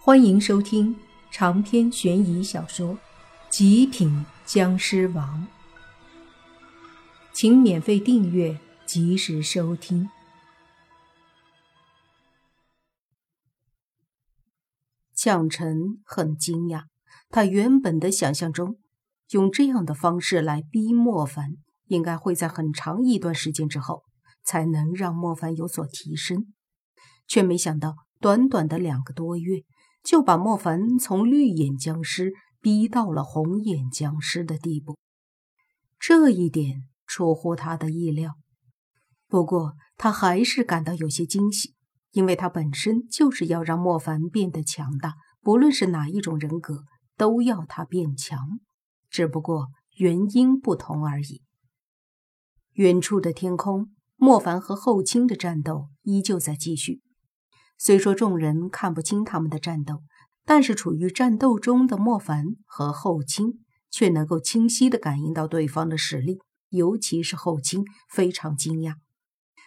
欢迎收听长篇悬疑小说《极品僵尸王》，请免费订阅，及时收听。向晨很惊讶，他原本的想象中，用这样的方式来逼莫凡，应该会在很长一段时间之后，才能让莫凡有所提升，却没想到短短的两个多月。就把莫凡从绿眼僵尸逼到了红眼僵尸的地步，这一点出乎他的意料。不过他还是感到有些惊喜，因为他本身就是要让莫凡变得强大，不论是哪一种人格，都要他变强，只不过原因不同而已。远处的天空，莫凡和后卿的战斗依旧在继续。虽说众人看不清他们的战斗，但是处于战斗中的莫凡和后卿却能够清晰地感应到对方的实力。尤其是后卿非常惊讶，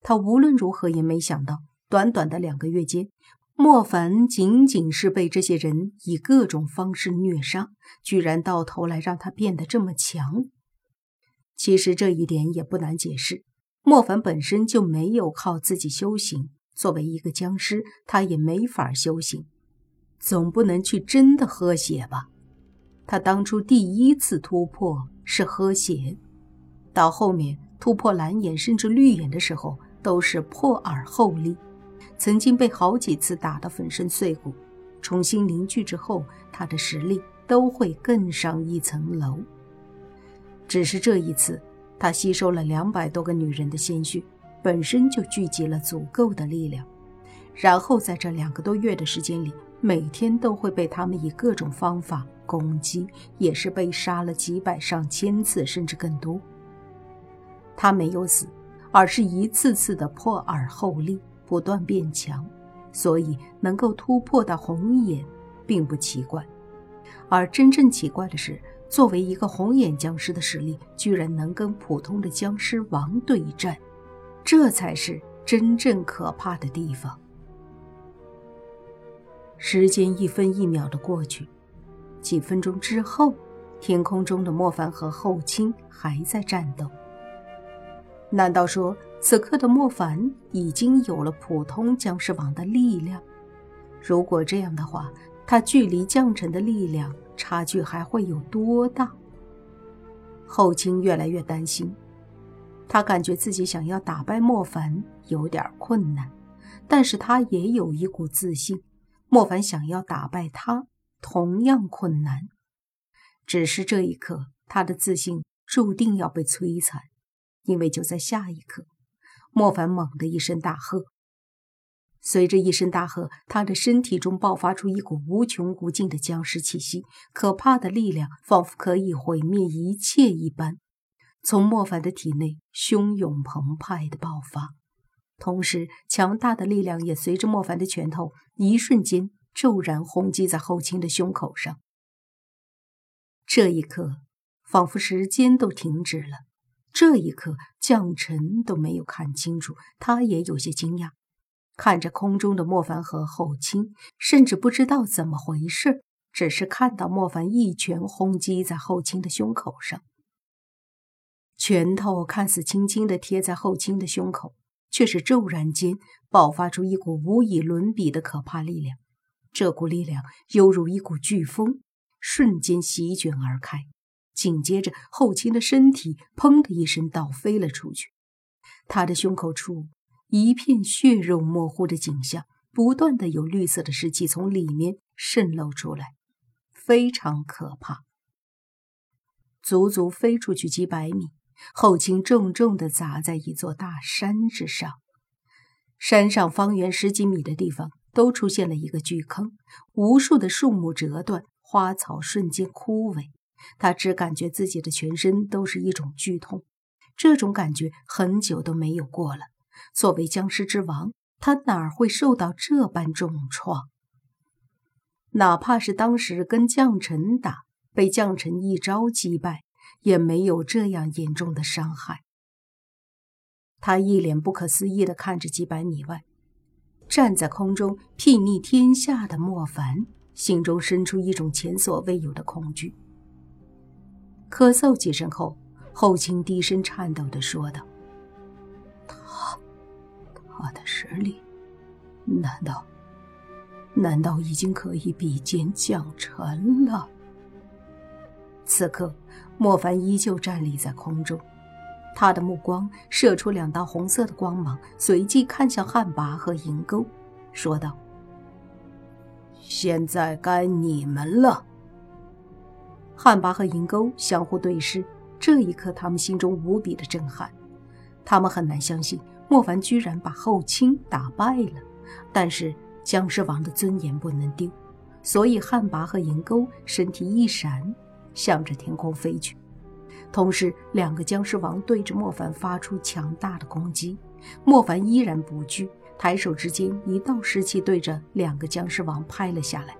他无论如何也没想到，短短的两个月间，莫凡仅仅是被这些人以各种方式虐杀，居然到头来让他变得这么强。其实这一点也不难解释，莫凡本身就没有靠自己修行。作为一个僵尸，他也没法修行，总不能去真的喝血吧？他当初第一次突破是喝血，到后面突破蓝眼甚至绿眼的时候，都是破耳后立，曾经被好几次打得粉身碎骨。重新凝聚之后，他的实力都会更上一层楼。只是这一次，他吸收了两百多个女人的鲜血。本身就聚集了足够的力量，然后在这两个多月的时间里，每天都会被他们以各种方法攻击，也是被杀了几百上千次，甚至更多。他没有死，而是一次次的破耳后立，不断变强，所以能够突破到红眼，并不奇怪。而真正奇怪的是，作为一个红眼僵尸的实力，居然能跟普通的僵尸王对战。这才是真正可怕的地方。时间一分一秒的过去，几分钟之后，天空中的莫凡和后卿还在战斗。难道说此刻的莫凡已经有了普通僵尸王的力量？如果这样的话，他距离将臣的力量差距还会有多大？后卿越来越担心。他感觉自己想要打败莫凡有点困难，但是他也有一股自信，莫凡想要打败他同样困难。只是这一刻，他的自信注定要被摧残，因为就在下一刻，莫凡猛地一声大喝，随着一声大喝，他的身体中爆发出一股无穷无尽的僵尸气息，可怕的力量仿佛可以毁灭一切一般。从莫凡的体内汹涌澎湃的爆发，同时强大的力量也随着莫凡的拳头一瞬间骤然轰击在后卿的胸口上。这一刻，仿佛时间都停止了。这一刻，将臣都没有看清楚，他也有些惊讶，看着空中的莫凡和后卿，甚至不知道怎么回事，只是看到莫凡一拳轰击在后卿的胸口上。拳头看似轻轻地贴在后卿的胸口，却是骤然间爆发出一股无以伦比的可怕力量。这股力量犹如一股飓风，瞬间席卷而开。紧接着，后卿的身体砰的一声倒飞了出去。他的胸口处一片血肉模糊的景象，不断的有绿色的尸气从里面渗漏出来，非常可怕。足足飞出去几百米。后倾重重地砸在一座大山之上，山上方圆十几米的地方都出现了一个巨坑，无数的树木折断，花草瞬间枯萎。他只感觉自己的全身都是一种剧痛，这种感觉很久都没有过了。作为僵尸之王，他哪儿会受到这般重创？哪怕是当时跟将臣打，被将臣一招击败。也没有这样严重的伤害。他一脸不可思议地看着几百米外，站在空中睥睨天下的莫凡，心中生出一种前所未有的恐惧。咳嗽几声后，后清低声颤抖地说道：“他，他的实力，难道，难道已经可以比肩将臣了？”此刻，莫凡依旧站立在空中。他的目光射出两道红色的光芒，随即看向汉魃和银钩，说道：“现在该你们了。”汉魃和银钩相互对视，这一刻他们心中无比的震撼。他们很难相信莫凡居然把后卿打败了，但是僵尸王的尊严不能丢，所以汉魃和银钩身体一闪，向着天空飞去。同时，两个僵尸王对着莫凡发出强大的攻击，莫凡依然不惧，抬手之间，一道湿气对着两个僵尸王拍了下来。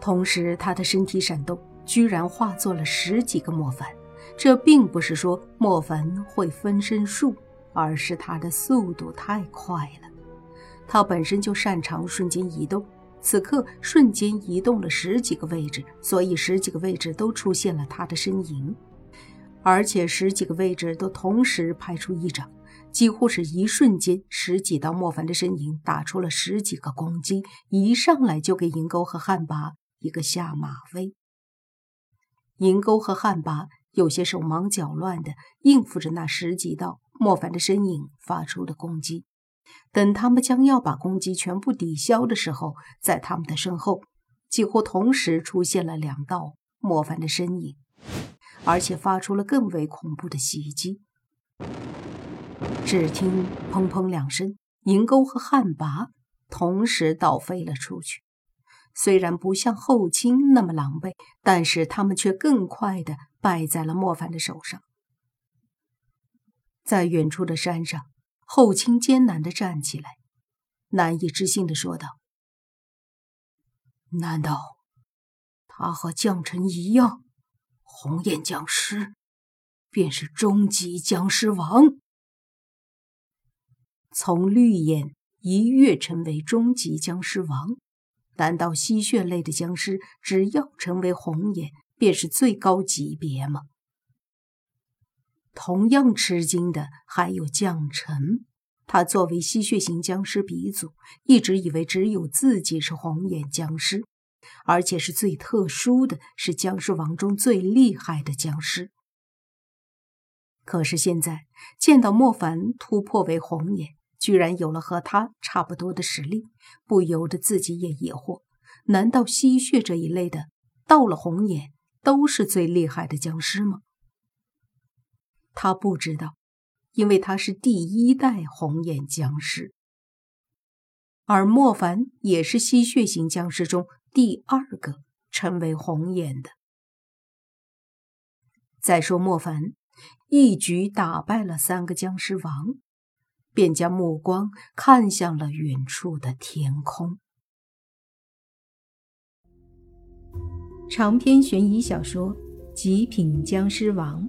同时，他的身体闪动，居然化作了十几个莫凡。这并不是说莫凡会分身术，而是他的速度太快了。他本身就擅长瞬间移动。此刻瞬间移动了十几个位置，所以十几个位置都出现了他的身影，而且十几个位置都同时拍出一掌，几乎是一瞬间，十几道莫凡的身影打出了十几个攻击，一上来就给银钩和汉拔一个下马威。银钩和汉拔有些手忙脚乱的应付着那十几道莫凡的身影发出的攻击。等他们将要把攻击全部抵消的时候，在他们的身后，几乎同时出现了两道莫凡的身影，而且发出了更为恐怖的袭击。只听“砰砰”两声，银钩和汉拔同时倒飞了出去。虽然不像后卿那么狼狈，但是他们却更快的败在了莫凡的手上。在远处的山上。后卿艰难的站起来，难以置信的说道：“难道他和将臣一样，红眼僵尸便是终极僵尸王？从绿眼一跃成为终极僵尸王，难道吸血类的僵尸只要成为红眼便是最高级别吗？”同样吃惊的还有将臣，他作为吸血型僵尸鼻祖，一直以为只有自己是红眼僵尸，而且是最特殊的，是僵尸王中最厉害的僵尸。可是现在见到莫凡突破为红眼，居然有了和他差不多的实力，不由得自己也疑惑：难道吸血这一类的到了红眼都是最厉害的僵尸吗？他不知道，因为他是第一代红眼僵尸，而莫凡也是吸血型僵尸中第二个成为红眼的。再说莫凡一举打败了三个僵尸王，便将目光看向了远处的天空。长篇悬疑小说《极品僵尸王》。